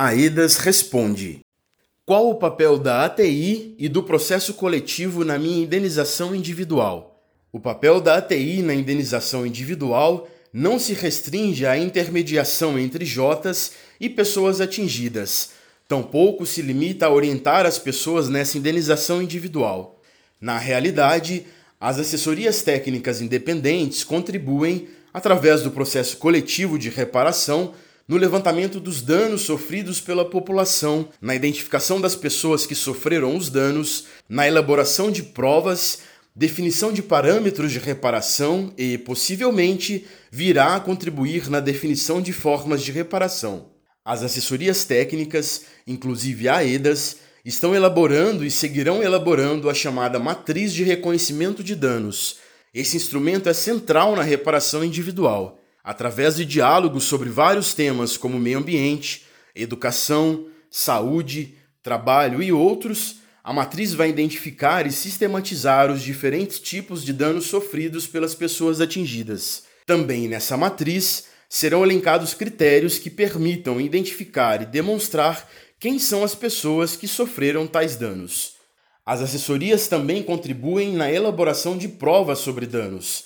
Aedas responde: Qual o papel da ATI e do processo coletivo na minha indenização individual? O papel da ATI na indenização individual não se restringe à intermediação entre Jotas e pessoas atingidas, tampouco se limita a orientar as pessoas nessa indenização individual. Na realidade, as assessorias técnicas independentes contribuem, através do processo coletivo de reparação, no levantamento dos danos sofridos pela população, na identificação das pessoas que sofreram os danos, na elaboração de provas, definição de parâmetros de reparação e, possivelmente, virá a contribuir na definição de formas de reparação. As assessorias técnicas, inclusive a AEDAS, estão elaborando e seguirão elaborando a chamada Matriz de Reconhecimento de Danos. Esse instrumento é central na reparação individual através de diálogos sobre vários temas como meio ambiente, educação, saúde, trabalho e outros, a matriz vai identificar e sistematizar os diferentes tipos de danos sofridos pelas pessoas atingidas. Também nessa matriz serão elencados critérios que permitam identificar e demonstrar quem são as pessoas que sofreram tais danos. As assessorias também contribuem na elaboração de provas sobre danos,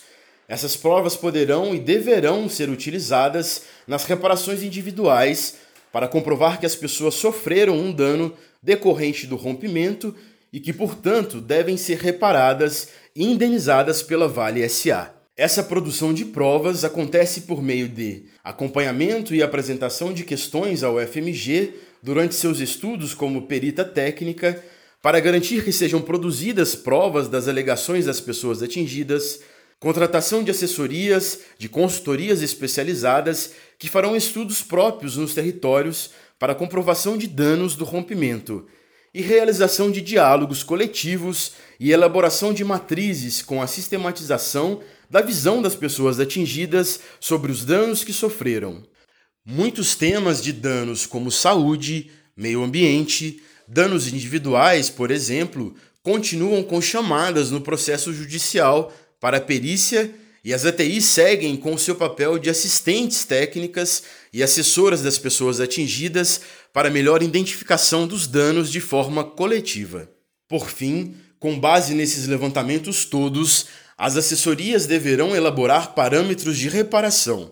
essas provas poderão e deverão ser utilizadas nas reparações individuais para comprovar que as pessoas sofreram um dano decorrente do rompimento e que, portanto, devem ser reparadas e indenizadas pela Vale SA. Essa produção de provas acontece por meio de acompanhamento e apresentação de questões ao FMG durante seus estudos como perita técnica, para garantir que sejam produzidas provas das alegações das pessoas atingidas, contratação de assessorias, de consultorias especializadas que farão estudos próprios nos territórios para comprovação de danos do rompimento e realização de diálogos coletivos e elaboração de matrizes com a sistematização da visão das pessoas atingidas sobre os danos que sofreram. Muitos temas de danos como saúde, meio ambiente, danos individuais, por exemplo, continuam com chamadas no processo judicial para a perícia e as ATIs seguem com seu papel de assistentes técnicas e assessoras das pessoas atingidas para melhor identificação dos danos de forma coletiva. Por fim, com base nesses levantamentos todos, as assessorias deverão elaborar parâmetros de reparação.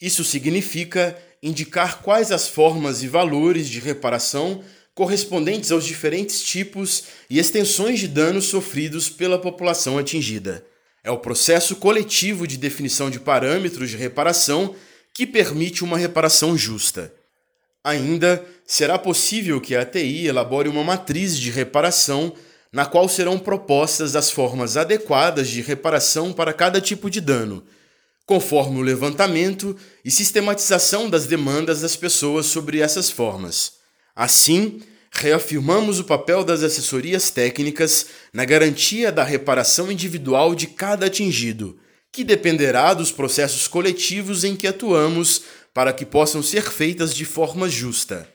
Isso significa indicar quais as formas e valores de reparação correspondentes aos diferentes tipos e extensões de danos sofridos pela população atingida. É o processo coletivo de definição de parâmetros de reparação que permite uma reparação justa. Ainda será possível que a ATI elabore uma matriz de reparação na qual serão propostas as formas adequadas de reparação para cada tipo de dano, conforme o levantamento e sistematização das demandas das pessoas sobre essas formas. Assim, reafirmamos o papel das assessorias técnicas na garantia da reparação individual de cada atingido, que dependerá dos processos coletivos em que atuamos para que possam ser feitas de forma justa.